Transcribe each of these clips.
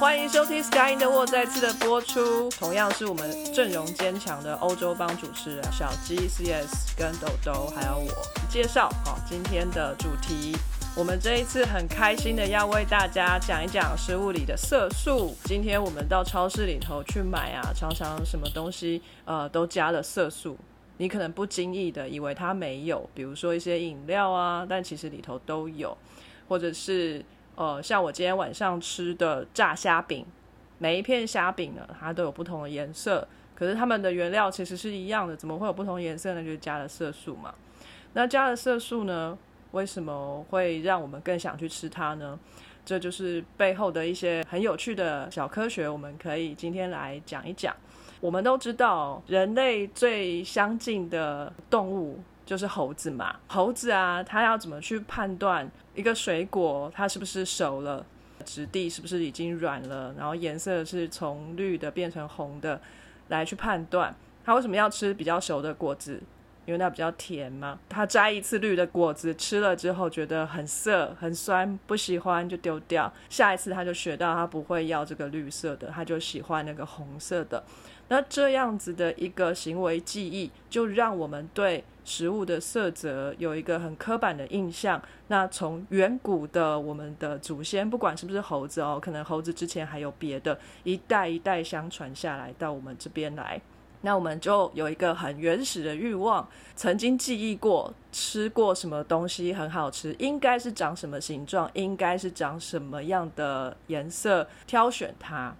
欢迎收听《Sky in the World》再次的播出，同样是我们阵容坚强的欧洲帮主持人小鸡、CS 跟豆豆，还有我介绍。好，今天的主题，我们这一次很开心的要为大家讲一讲食物里的色素。今天我们到超市里头去买啊，常常什么东西呃都加了色素，你可能不经意的以为它没有，比如说一些饮料啊，但其实里头都有，或者是。呃，像我今天晚上吃的炸虾饼，每一片虾饼呢，它都有不同的颜色，可是它们的原料其实是一样的，怎么会有不同颜色呢？就是加了色素嘛。那加了色素呢，为什么会让我们更想去吃它呢？这就是背后的一些很有趣的小科学，我们可以今天来讲一讲。我们都知道，人类最相近的动物。就是猴子嘛，猴子啊，它要怎么去判断一个水果它是不是熟了，质地是不是已经软了，然后颜色是从绿的变成红的，来去判断它为什么要吃比较熟的果子，因为那比较甜嘛。它摘一次绿的果子吃了之后觉得很涩很酸，不喜欢就丢掉，下一次他就学到他不会要这个绿色的，他就喜欢那个红色的。那这样子的一个行为记忆，就让我们对食物的色泽有一个很刻板的印象。那从远古的我们的祖先，不管是不是猴子哦，可能猴子之前还有别的，一代一代相传下来到我们这边来，那我们就有一个很原始的欲望，曾经记忆过吃过什么东西很好吃，应该是长什么形状，应该是长什么样的颜色，挑选它。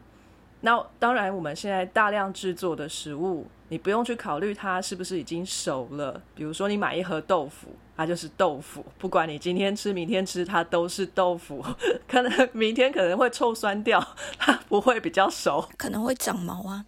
那当然，我们现在大量制作的食物，你不用去考虑它是不是已经熟了。比如说，你买一盒豆腐，它就是豆腐，不管你今天吃、明天吃，它都是豆腐。可能明天可能会臭酸掉，它不会比较熟，可能会长毛啊，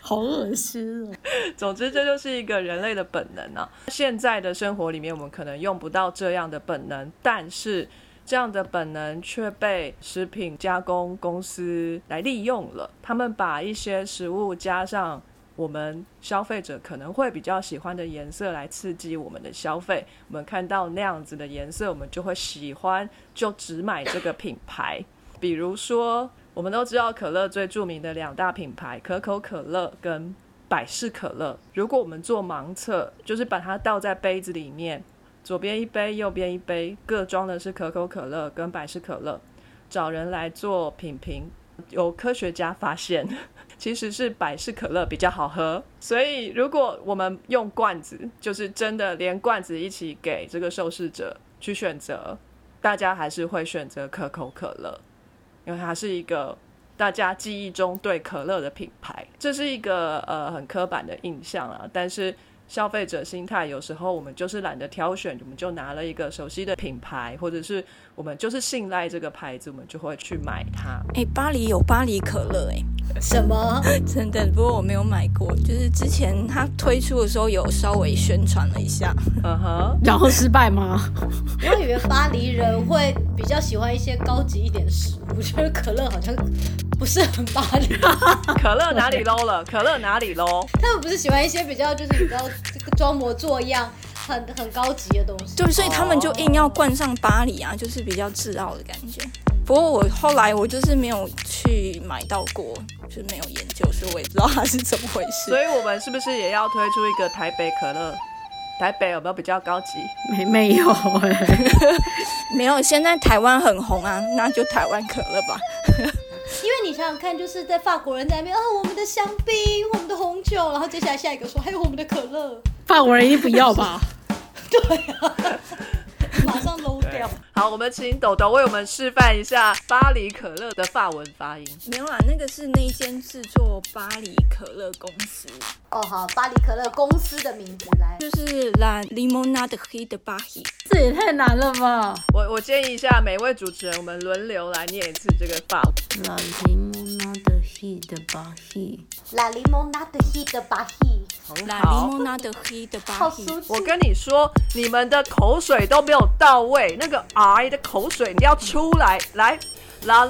好恶心哦。总之，这就是一个人类的本能啊。现在的生活里面，我们可能用不到这样的本能，但是。这样的本能却被食品加工公司来利用了。他们把一些食物加上我们消费者可能会比较喜欢的颜色，来刺激我们的消费。我们看到那样子的颜色，我们就会喜欢，就只买这个品牌。比如说，我们都知道可乐最著名的两大品牌——可口可乐跟百事可乐。如果我们做盲测，就是把它倒在杯子里面。左边一杯，右边一杯，各装的是可口可乐跟百事可乐。找人来做品评，有科学家发现，其实是百事可乐比较好喝。所以，如果我们用罐子，就是真的连罐子一起给这个受试者去选择，大家还是会选择可口可乐，因为它是一个大家记忆中对可乐的品牌。这是一个呃很刻板的印象啊，但是。消费者心态有时候我们就是懒得挑选，我们就拿了一个熟悉的品牌，或者是我们就是信赖这个牌子，我们就会去买它。哎，巴黎有巴黎可乐，哎，什么？真的？不过我没有买过，就是之前它推出的时候有稍微宣传了一下，嗯哼，然后失败吗？我以为巴黎人会比较喜欢一些高级一点的食物，我觉得可乐好像。不是很巴黎，可乐哪里 low 了？可乐哪里 low？他们不是喜欢一些比较就是比较装模作样、很很高级的东西？对，所以他们就硬要冠上巴黎啊，就是比较自傲的感觉。不过我后来我就是没有去买到过，就是没有研究，所以我也不知道它是怎么回事。所以我们是不是也要推出一个台北可乐？台北有没有比较高级？没没有哎，没有。现在台湾很红啊，那就台湾可乐吧。因为你想想看，就是在法国人在那边，哦，我们的香槟，我们的红酒，然后接下来下一个说，还有我们的可乐，法国人一定不要吧？对啊。马上好，我们请豆豆为我们示范一下巴黎可乐的法文发音。没有啊，那个是那间制作巴黎可乐公司。哦，好，巴黎可乐公司的名字来，就是 La Limonade de Paris。这也太难了吧！我我建议一下每位主持人，我们轮流来念一次这个法文。La La。La。我跟你说，你们的口水都没有到位，那个 I 的口水你要出来，来，La。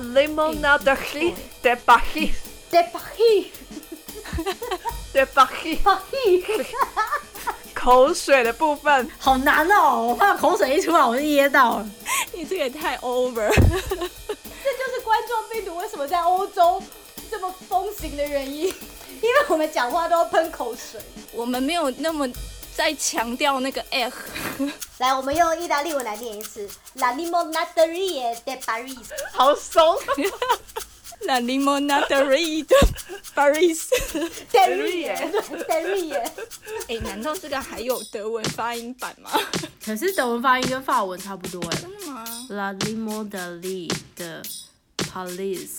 口水的部分好难哦，我怕口水一出来我就噎到了。你这也太 over。这就是冠状病毒为什么在欧 disgusting 的原因，因为我们讲话都要喷口水。我们没有那么在强调那个 F。来，我们用意大利文来念一次：La limonaderia de Paris。好怂。La limonade de Paris。Deria Deria 哎，难道这个还有德文发音版吗？可是德文发音跟法文差不多哎。真的吗？La limonaderia de Paris。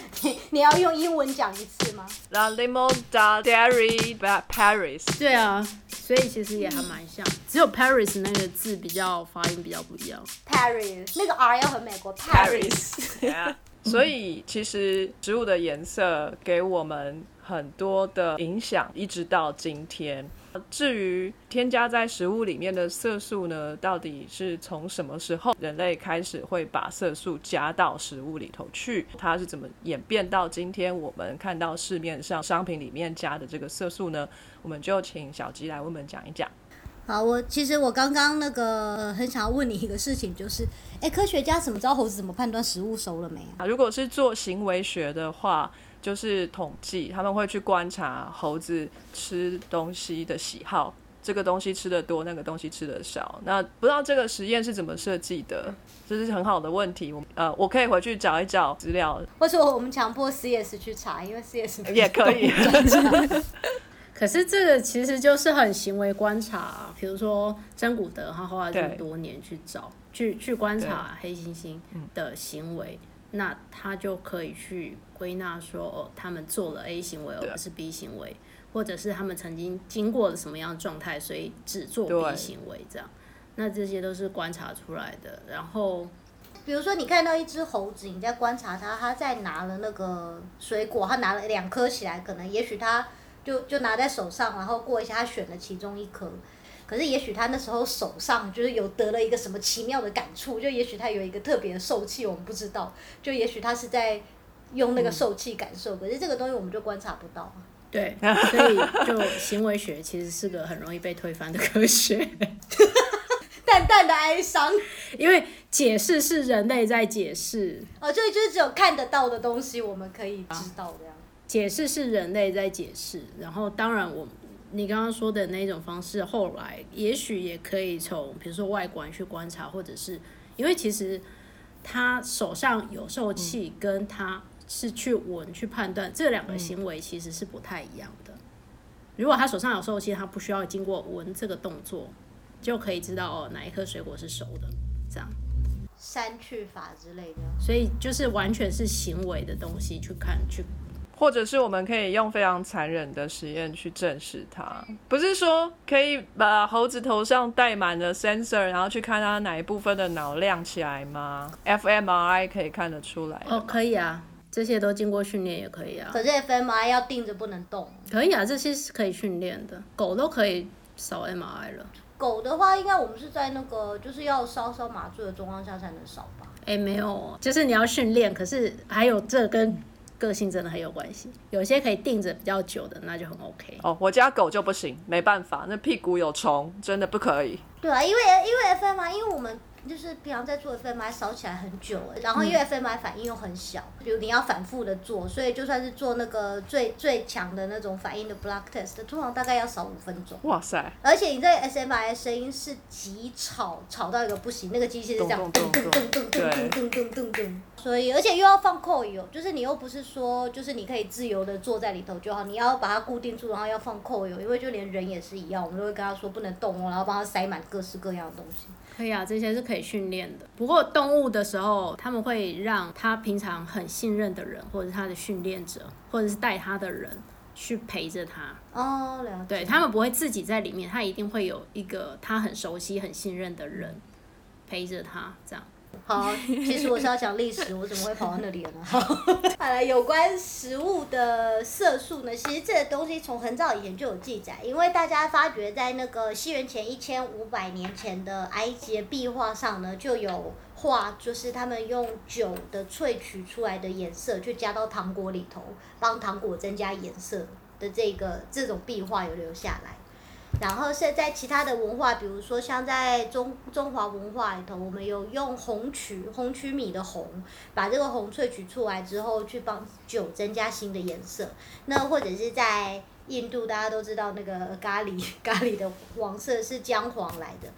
你要用英文讲一次吗？La Limonda Dairy Paris。对啊，所以其实也还蛮像，只有 Paris 那个字比较发音比较不一样。Paris 那个 R 要和美国，Paris。Yeah. 所以其实植物的颜色给我们很多的影响，一直到今天。至于添加在食物里面的色素呢，到底是从什么时候人类开始会把色素加到食物里头去？它是怎么演变到今天我们看到市面上商品里面加的这个色素呢？我们就请小吉来为我们讲一讲。好，我其实我刚刚那个呃很想要问你一个事情，就是，哎，科学家怎么知道猴子怎么判断食物熟了没啊？啊，如果是做行为学的话，就是统计，他们会去观察猴子吃东西的喜好，这个东西吃的多，那个东西吃的少。那不知道这个实验是怎么设计的，这是很好的问题。我呃，我可以回去找一找资料，或者我们强迫 CS 去查，因为 CS 也可以。可是这个其实就是很行为观察、啊，比如说真古德他花了这么多年去找、去去观察黑猩猩的行为，那他就可以去归纳说，哦，他们做了 A 行为而不是 B 行为，或者是他们曾经经过了什么样的状态，所以只做 B 行为这样。那这些都是观察出来的，然后比如说，你看到一只猴子，你在观察它，它在拿了那个水果，它拿了两颗起来，可能也许它就就拿在手上，然后过一下，它选了其中一颗。可是也许他那时候手上就是有得了一个什么奇妙的感触，就也许他有一个特别的受气，我们不知道。就也许他是在用那个受气感受，可是这个东西我们就观察不到啊。对，所以就行为学其实是个很容易被推翻的科学。淡淡的哀伤，因为解释是人类在解释，哦，就就是只有看得到的东西，我们可以知道这样。解释是人类在解释，然后当然我你刚刚说的那种方式，后来也许也可以从比如说外观去观察，或者是因为其实他手上有受气，跟他是去闻去判断这两个行为其实是不太一样的。如果他手上有受气，他不需要经过闻这个动作，就可以知道哦哪一颗水果是熟的，这样。删去法之类的，所以就是完全是行为的东西去看去或者是我们可以用非常残忍的实验去证实它，不是说可以把猴子头上戴满了 sensor，然后去看它哪一部分的脑亮起来吗？fMRI 可以看得出来哦，可以啊，这些都经过训练也可以啊，可是 FMI 要定着不能动。可以啊，这些是可以训练的，狗都可以扫 MRI 了。狗的话，应该我们是在那个就是要稍稍麻醉的状况下才能扫吧。哎，没有哦，就是你要训练，可是还有这跟个性真的很有关系。有些可以定着比较久的，那就很 OK。哦，我家狗就不行，没办法，那屁股有虫，真的不可以。对啊，因为因为 FM 啊因为我们就是平常在做 FMI 扫起来很久了，然后因为 FMI 反应又很小，比如你要反复的做，所以就算是做那个最最强的那种反应的 block test，通常大概要少五分钟。哇塞，而且你在 SMI 的声音是极吵，吵到一个不行，那个机器是这样咚咚咚咚咚咚咚咚咚咚咚咚，所以而且又要放扣油，就是你又不是说就是你可以自由的坐在里头就好，你要把它固定住，然后要放扣油，因为就连人也是一样，我们都会跟他说不能动哦，然后帮他塞满各式各样的东西。可以啊，这些是可以训练的。不过动物的时候，他们会让他平常很信任的人，或者是他的训练者，或者是带他的人去陪着他。哦，了解。对他们不会自己在里面，他一定会有一个他很熟悉、很信任的人陪着他，这样。好，其实我是要讲历史，我怎么会跑到那里了呢？好，好了，有关食物的色素呢，其实这个东西从很早以前就有记载，因为大家发觉在那个西元前一千五百年前的埃及壁画上呢，就有画，就是他们用酒的萃取出来的颜色，去加到糖果里头，帮糖果增加颜色的这个这种壁画有留下来。然后是在其他的文化，比如说像在中中华文化里头，我们有用红曲红曲米的红，把这个红萃取出来之后，去帮酒增加新的颜色。那或者是在印度，大家都知道那个咖喱 咖喱的黄色是姜黄来的，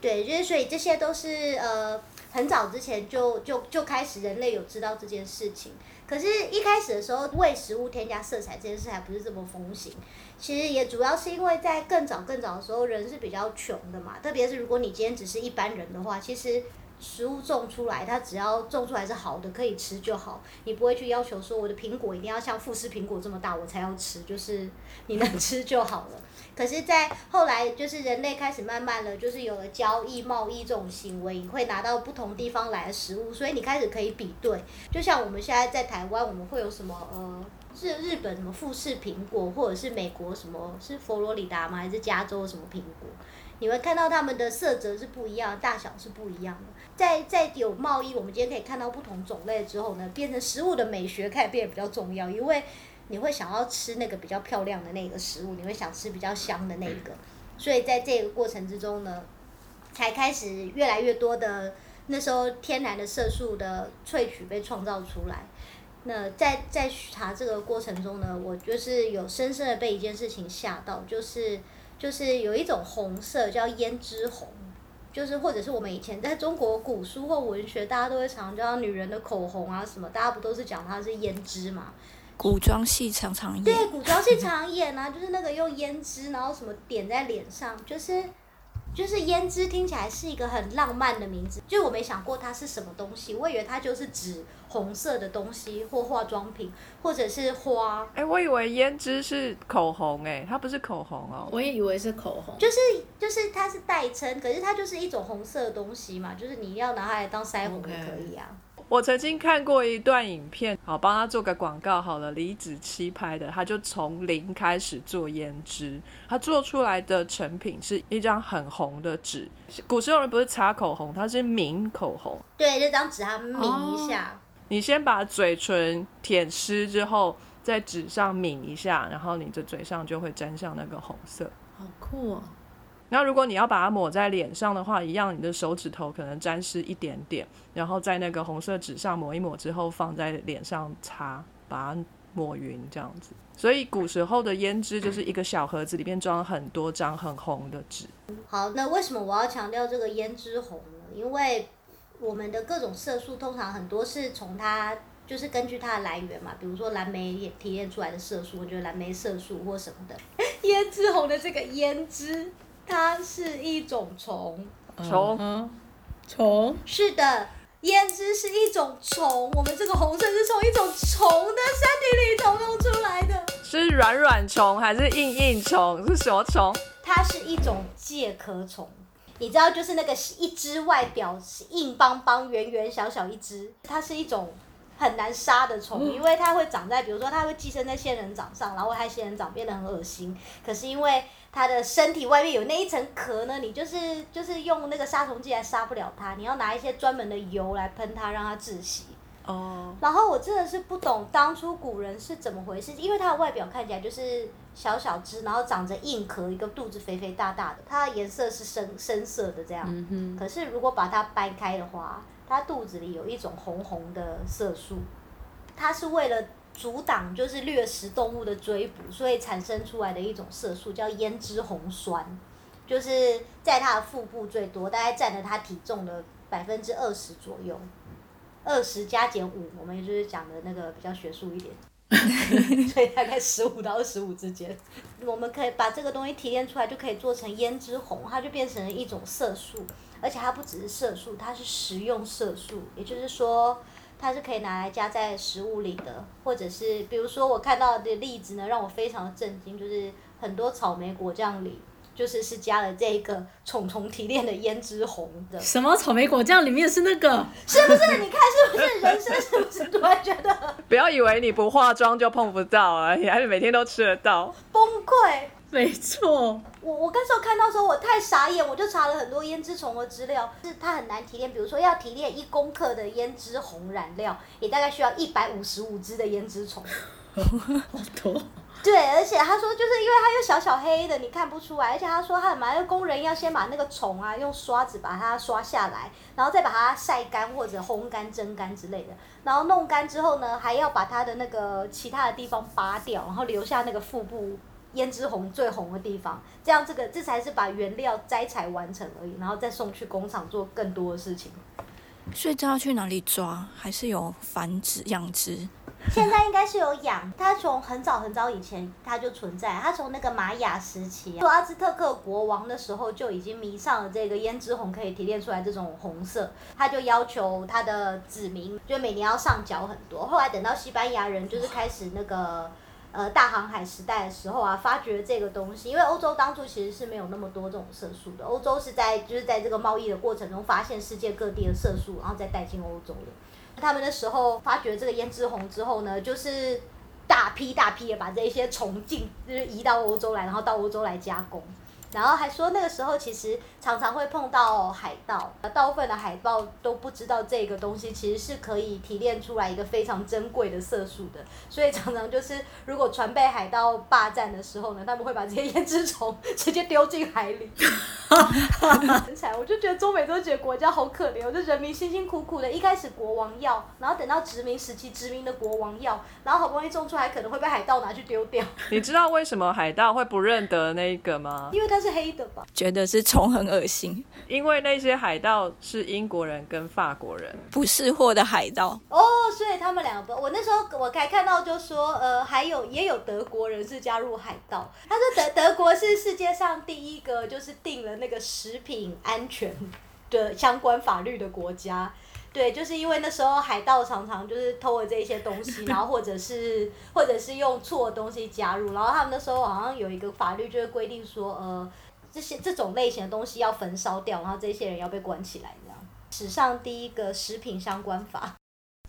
对，就是所以这些都是呃很早之前就就就开始人类有知道这件事情。可是，一开始的时候，为食物添加色彩这件事还不是这么风行。其实也主要是因为在更早更早的时候，人是比较穷的嘛。特别是如果你今天只是一般人的话，其实食物种出来，它只要种出来是好的，可以吃就好。你不会去要求说我的苹果一定要像富士苹果这么大我才要吃，就是你能吃就好了。可是，在后来，就是人类开始慢慢的，就是有了交易、贸易这种行为，你会拿到不同地方来的食物，所以你开始可以比对。就像我们现在在台湾，我们会有什么呃，是日本什么富士苹果，或者是美国什么是佛罗里达吗？还是加州什么苹果？你会看到它们的色泽是不一样，大小是不一样的。在在有贸易，我们今天可以看到不同种类之后呢，变成食物的美学开始变得比较重要，因为。你会想要吃那个比较漂亮的那个食物，你会想吃比较香的那个，所以在这个过程之中呢，才开始越来越多的那时候天然的色素的萃取被创造出来。那在在查这个过程中呢，我就是有深深的被一件事情吓到，就是就是有一种红色叫胭脂红，就是或者是我们以前在中国古书或文学，大家都会常叫女人的口红啊什么，大家不都是讲它是胭脂嘛？古装戏常常演，对，古装戏常常演啊，就是那个用胭脂，然后什么点在脸上，就是就是胭脂听起来是一个很浪漫的名字，就我没想过它是什么东西，我以为它就是指红色的东西或化妆品或者是花。哎，我以为胭脂是口红，哎，它不是口红哦。我也以为是口红，就是就是它是代称，可是它就是一种红色的东西嘛，就是你要拿它来当腮红也可以啊。我曾经看过一段影片，好帮他做个广告好了，李子柒拍的，他就从零开始做胭脂，他做出来的成品是一张很红的纸。古时候人不是擦口红，他是抿口红。对，这张纸它抿一下。你先把嘴唇舔湿之后，在纸上抿一下，然后你的嘴上就会沾上那个红色。好酷哦！那如果你要把它抹在脸上的话，一样，你的手指头可能沾湿一点点，然后在那个红色纸上抹一抹之后，放在脸上擦，把它抹匀，这样子。所以古时候的胭脂就是一个小盒子，里面装很多张很红的纸。好，那为什么我要强调这个胭脂红呢？因为我们的各种色素通常很多是从它，就是根据它的来源嘛，比如说蓝莓也提炼出来的色素，我觉得蓝莓色素或什么的，胭脂红的这个胭脂。它是一种虫，虫，虫，是的，胭脂是一种虫。我们这个红色是从一种虫的身体里头弄出来的。是软软虫还是硬硬虫？是什么虫？它是一种介壳虫。你知道，就是那个一只外表是硬邦邦、圆圆小小一只，它是一种很难杀的虫，因为它会长在，比如说它会寄生在仙人掌上，然后害仙人掌变得很恶心。可是因为它的身体外面有那一层壳呢，你就是就是用那个杀虫剂来杀不了它，你要拿一些专门的油来喷它，让它窒息。哦。然后我真的是不懂当初古人是怎么回事，因为它的外表看起来就是小小只，然后长着硬壳，一个肚子肥肥大大的，它的颜色是深深色的这样。可是如果把它掰开的话，它肚子里有一种红红的色素，它是为了。阻挡就是掠食动物的追捕，所以产生出来的一种色素叫胭脂红酸，就是在它的腹部最多，大概占了它体重的百分之二十左右，二十加减五，我们也就是讲的那个比较学术一点，所以大概十五到二十五之间，我们可以把这个东西提炼出来，就可以做成胭脂红，它就变成了一种色素，而且它不只是色素，它是食用色素，也就是说。它是可以拿来加在食物里的，或者是比如说我看到的例子呢，让我非常的震惊，就是很多草莓果酱里，就是是加了这个虫虫提炼的胭脂红的。什么草莓果酱里面是那个？是不是？你看是不是人生是不是突然觉得？不要以为你不化妆就碰不到啊，你还是每天都吃得到。崩溃。没错，我我那时候看到的时候，我太傻眼，我就查了很多胭脂虫的资料，是它很难提炼。比如说要提炼一公克的胭脂红染料，也大概需要一百五十五只的胭脂虫。好多。对，而且他说，就是因为它又小小黑的，你看不出来。而且他说，他很麻烦，工人要先把那个虫啊，用刷子把它刷下来，然后再把它晒干或者烘干、蒸干之类的。然后弄干之后呢，还要把它的那个其他的地方扒掉，然后留下那个腹部胭脂红最红的地方。这样，这个这才是把原料摘采完成而已，然后再送去工厂做更多的事情。所以这要去哪里抓？还是有繁殖养殖？现在应该是有养，它从很早很早以前它就存在，它从那个玛雅时期，做阿兹特克国王的时候就已经迷上了这个胭脂红可以提炼出来这种红色，他就要求他的子民就每年要上缴很多。后来等到西班牙人就是开始那个呃大航海时代的时候啊，发掘这个东西，因为欧洲当初其实是没有那么多这种色素的，欧洲是在就是在这个贸易的过程中发现世界各地的色素，然后再带进欧洲的。他们那时候发掘这个胭脂红之后呢，就是大批大批的把这一些虫进，就是移到欧洲来，然后到欧洲来加工。然后还说那个时候其实常常会碰到海盗，大部分的海盗都不知道这个东西其实是可以提炼出来一个非常珍贵的色素的，所以常常就是如果船被海盗霸占的时候呢，他们会把这些胭脂虫直接丢进海里。很惨，我就觉得中美洲几个国家好可怜，我就人民辛辛苦苦的，一开始国王要，然后等到殖民时期殖民的国王要，然后好不容易种出来，可能会被海盗拿去丢掉。你知道为什么海盗会不认得那个吗？因为它是黑的吧？觉得是虫很恶心，因为那些海盗是英国人跟法国人，不是货的海盗。哦，所以他们两个，我那时候我才看到就说，呃，还有也有德国人是加入海盗。他说德德国是世界上第一个就是定了那个食品安全的相关法律的国家。对，就是因为那时候海盗常常就是偷了这一些东西，然后或者是或者是用错的东西加入，然后他们那时候好像有一个法律就是规定说，呃，这些这种类型的东西要焚烧掉，然后这些人要被关起来，这样。史上第一个食品相关法。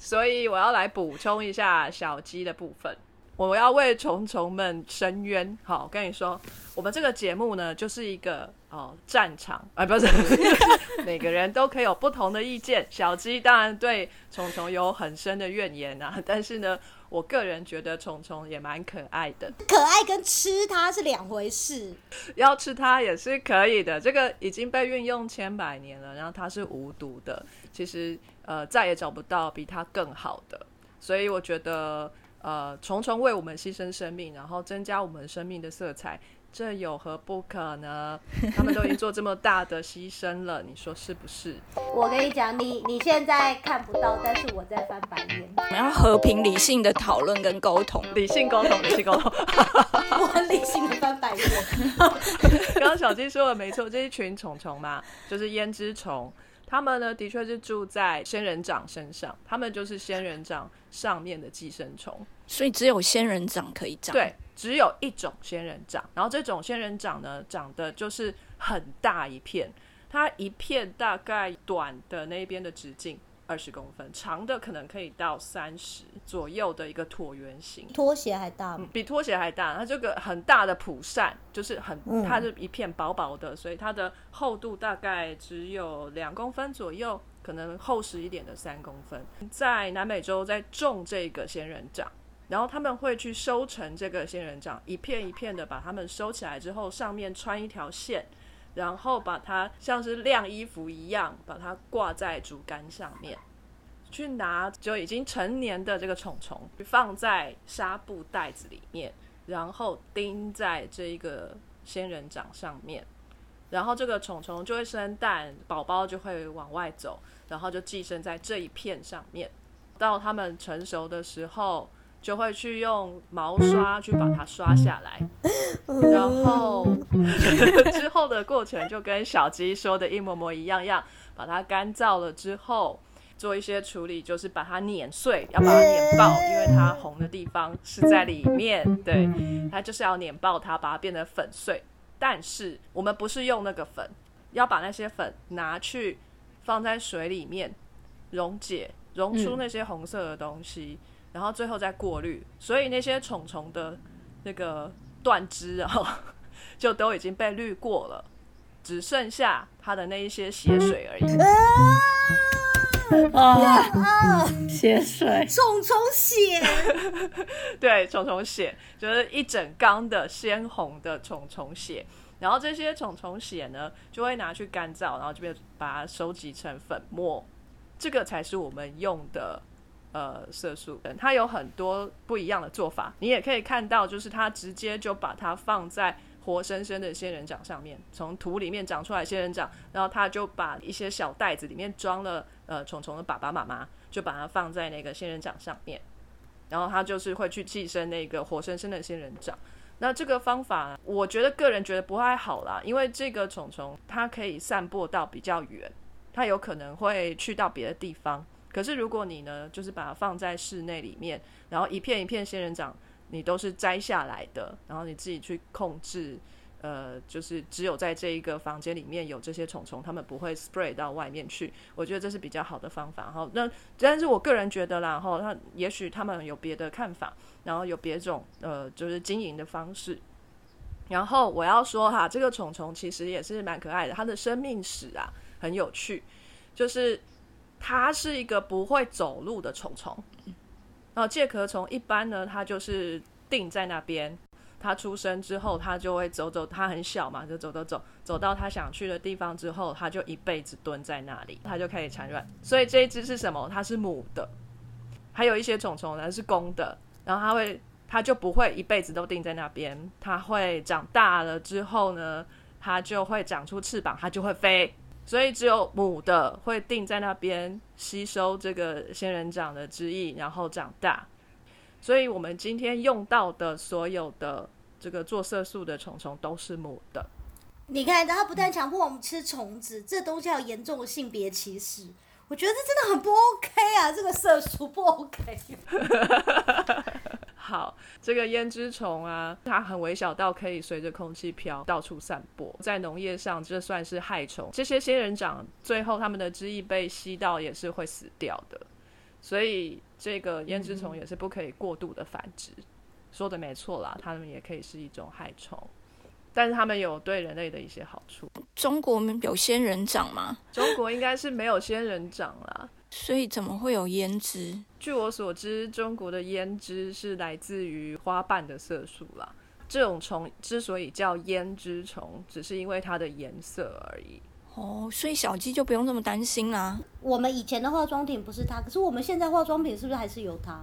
所以我要来补充一下小鸡的部分。我要为虫虫们伸冤。好，我跟你说，我们这个节目呢，就是一个哦战场，啊，不是，每个人都可以有不同的意见。小鸡当然对虫虫有很深的怨言啊，但是呢，我个人觉得虫虫也蛮可爱的。可爱跟吃它是两回事。要吃它也是可以的，这个已经被运用千百年了，然后它是无毒的，其实呃再也找不到比它更好的，所以我觉得呃虫虫为我们牺牲生命，然后增加我们生命的色彩，这有何不可呢？他们都已经做这么大的牺牲了，你说是不是？我跟你讲，你你现在看不到，但是我在翻白眼。我们要和平理性的讨论跟沟通。理性沟通，理性沟通。我很理性的翻白眼。刚刚小鸡说的没错，这一群虫虫嘛，就是胭脂虫。它们呢，的确是住在仙人掌身上，他们就是仙人掌上面的寄生虫。所以只有仙人掌可以长。对，只有一种仙人掌，然后这种仙人掌呢，长得就是很大一片，它一片大概短的那边的直径二十公分，长的可能可以到三十左右的一个椭圆形。拖鞋还大吗？比拖鞋还大，它这个很大的蒲扇，就是很，它是一片薄薄的，所以它的厚度大概只有两公分左右，可能厚实一点的三公分。在南美洲在种这个仙人掌，然后他们会去收成这个仙人掌，一片一片的把它们收起来之后，上面穿一条线，然后把它像是晾衣服一样，把它挂在竹竿上面。去拿就已经成年的这个虫虫，放在纱布袋子里面，然后钉在这一个仙人掌上面，然后这个虫虫就会生蛋，宝宝就会往外走，然后就寄生在这一片上面。到它们成熟的时候，就会去用毛刷去把它刷下来，然后之后的过程就跟小鸡说的一模模一样样，把它干燥了之后。做一些处理，就是把它碾碎，要把它碾爆，因为它红的地方是在里面。对，它就是要碾爆它，把它变得粉碎。但是我们不是用那个粉，要把那些粉拿去放在水里面溶解，溶出那些红色的东西，然后最后再过滤。所以那些虫虫的那个断枝啊，就都已经被滤过了，只剩下它的那一些血水而已。啊，血水，虫虫血，对，虫虫血就是一整缸的鲜红的虫虫血，然后这些虫虫血呢，就会拿去干燥，然后这边把它收集成粉末，这个才是我们用的呃色素等。它有很多不一样的做法，你也可以看到，就是它直接就把它放在。活生生的仙人掌上面，从土里面长出来仙人掌，然后他就把一些小袋子里面装了呃虫虫的爸爸妈妈，就把它放在那个仙人掌上面，然后他就是会去寄生那个活生生的仙人掌。那这个方法，我觉得个人觉得不太好啦，因为这个虫虫它可以散播到比较远，它有可能会去到别的地方。可是如果你呢，就是把它放在室内里面，然后一片一片仙人掌。你都是摘下来的，然后你自己去控制，呃，就是只有在这一个房间里面有这些虫虫，它们不会 spray 到外面去。我觉得这是比较好的方法。哈，那但是我个人觉得啦，哈，他也许他们有别的看法，然后有别种呃，就是经营的方式。然后我要说哈，这个虫虫其实也是蛮可爱的，它的生命史啊很有趣，就是它是一个不会走路的虫虫。然后介壳虫一般呢，它就是定在那边。它出生之后，它就会走走，它很小嘛，就走走走，走到它想去的地方之后，它就一辈子蹲在那里，它就开始产卵。所以这一只是什么？它是母的。还有一些虫虫呢是公的，然后它会，它就不会一辈子都定在那边，它会长大了之后呢，它就会长出翅膀，它就会飞。所以只有母的会定在那边吸收这个仙人掌的汁液，然后长大。所以我们今天用到的所有的这个做色素的虫虫都是母的。你看，它不但强迫我们吃虫子，这东西有严重的性别歧视。我觉得这真的很不 OK 啊！这个色素不 OK。好，这个胭脂虫啊，它很微小到可以随着空气飘，到处散播。在农业上，这算是害虫。这些仙人掌最后它们的汁液被吸到，也是会死掉的。所以这个胭脂虫也是不可以过度的繁殖。说的没错啦，它们也可以是一种害虫，但是它们有对人类的一些好处。中国有仙人掌吗？中国应该是没有仙人掌啦。所以怎么会有胭脂？据我所知，中国的胭脂是来自于花瓣的色素啦。这种虫之所以叫胭脂虫，只是因为它的颜色而已。哦，所以小鸡就不用这么担心啦。我们以前的化妆品不是它，可是我们现在化妆品是不是还是有它？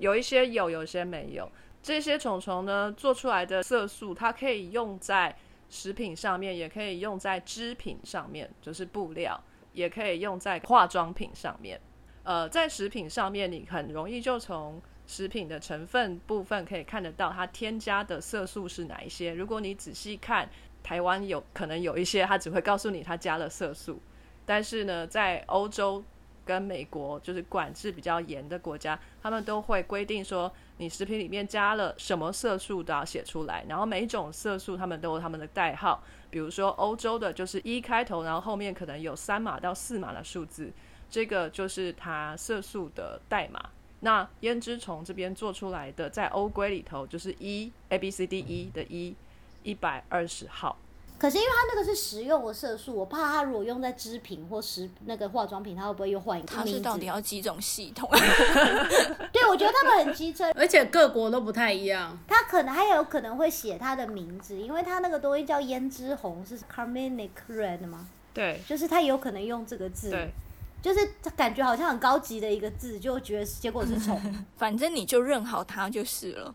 有一些有，有些没有。这些虫虫呢，做出来的色素，它可以用在食品上面，也可以用在织品上面，就是布料。也可以用在化妆品上面，呃，在食品上面，你很容易就从食品的成分部分可以看得到它添加的色素是哪一些。如果你仔细看，台湾有可能有一些，它只会告诉你它加了色素，但是呢，在欧洲跟美国就是管制比较严的国家，他们都会规定说，你食品里面加了什么色素都要写出来，然后每种色素他们都有他们的代号。比如说欧洲的，就是一开头，然后后面可能有三码到四码的数字，这个就是它色素的代码。那胭脂虫这边做出来的，在欧规里头就是一 A B C D E 的一一百二十号。可是因为它那个是食用的色素，我怕它如果用在织品或食那个化妆品，它会不会又换一个它是到底要几种系统？对，我觉得他们很机车，而且各国都不太一样。它可能还有可能会写它的名字，因为它那个东西叫胭脂红，是 Carminic Red 吗？对，就是它有可能用这个字，对，就是感觉好像很高级的一个字，就觉得结果是虫。反正你就认好它就是了，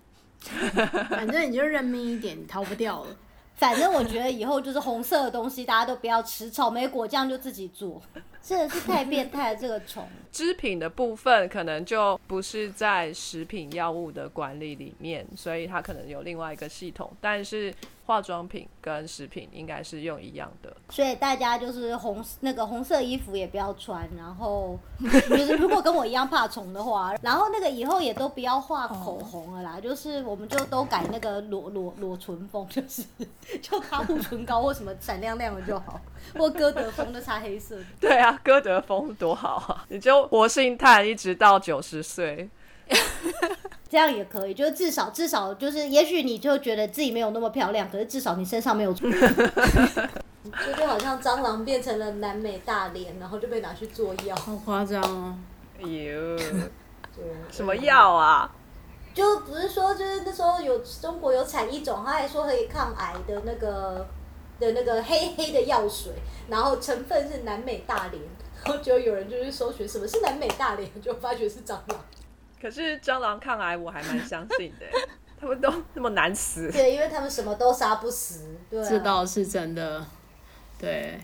反正你就认命一点，你逃不掉了。反正我觉得以后就是红色的东西，大家都不要吃，草莓果酱就自己做，真的是太变态了。这个虫 织品的部分可能就不是在食品药物的管理里面，所以它可能有另外一个系统，但是。化妆品跟食品应该是用一样的，所以大家就是红那个红色衣服也不要穿，然后就是如果跟我一样怕虫的话，然后那个以后也都不要画口红了啦，就是我们就都改那个裸裸裸唇风，就是 就擦护唇膏或什么闪亮亮的就好，或歌德风的擦黑色。对啊，歌德风多好啊，你就活性炭一直到九十岁。这样也可以，就是至少至少就是，也许你就觉得自己没有那么漂亮，可是至少你身上没有错。这就好像蟑螂变成了南美大脸，然后就被拿去做药。好夸张哦！哎呦，对什么？药啊？就不是说，就是那时候有中国有产一种，他还说可以抗癌的那个的那个黑黑的药水，然后成分是南美大蠊，然后就有人就去搜寻什么是南美大蠊，就发觉是蟑螂。可是蟑螂抗癌我还蛮相信的，他们都那么难死。对，因为他们什么都杀不死。对、啊，这倒是真的。对，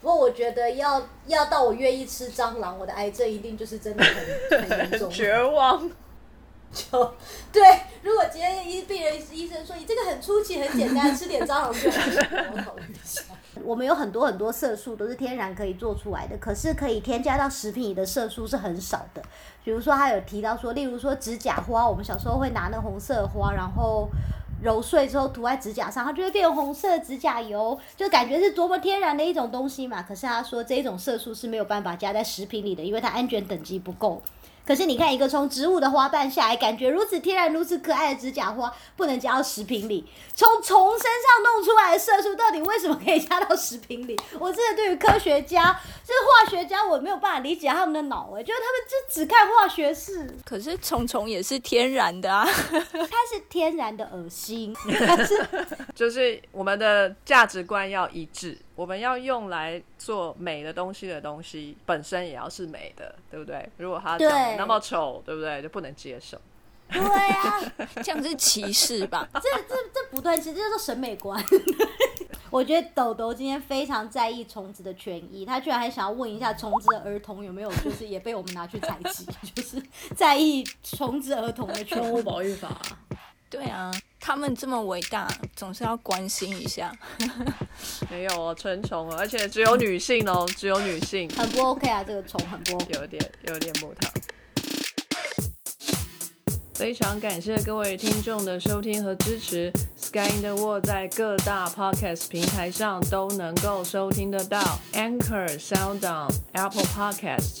不过我觉得要要到我愿意吃蟑螂，我的癌症一定就是真的很很严重。绝望。就对，如果今天医病人医生说你这个很初期很简单，吃点蟑螂就好，我考虑一下。我们有很多很多色素都是天然可以做出来的，可是可以添加到食品里的色素是很少的。比如说他有提到说，例如说指甲花，我们小时候会拿那红色花，然后。揉碎之后涂在指甲上，它就会变红色指甲油，就感觉是多么天然的一种东西嘛。可是他说这一种色素是没有办法加在食品里的，因为它安全等级不够。可是你看，一个从植物的花瓣下来，感觉如此天然、如此可爱的指甲花，不能加到食品里。从虫身上弄出来的色素，到底为什么可以加到食品里？我真的对于科学家、就是化学家，我没有办法理解他们的脑哎、就是他们就只看化学式，可是虫虫也是天然的啊，它是天然的恶心，它是就是我们的价值观要一致，我们要用来做美的东西的东西本身也要是美的，对不对？如果它长得那么丑，对不对？就不能接受。对啊，这样是歧视吧？这这这不对，其实就是审美观。我觉得豆豆今天非常在意虫子的权益，他居然还想要问一下虫子的儿童有没有，就是也被我们拿去采集，就是在意虫子儿童的权益。保育法、对啊，他们这么伟大，总是要关心一下。没有哦，纯虫哦，而且只有女性哦，只有女性，很不 OK 啊，这个虫很不 OK。有点有点木头。非常感谢各位听众的收听和支持。Sky in the World 在各大 Podcast 平台上都能够收听得到，Anchor、SoundOn、Apple Podcast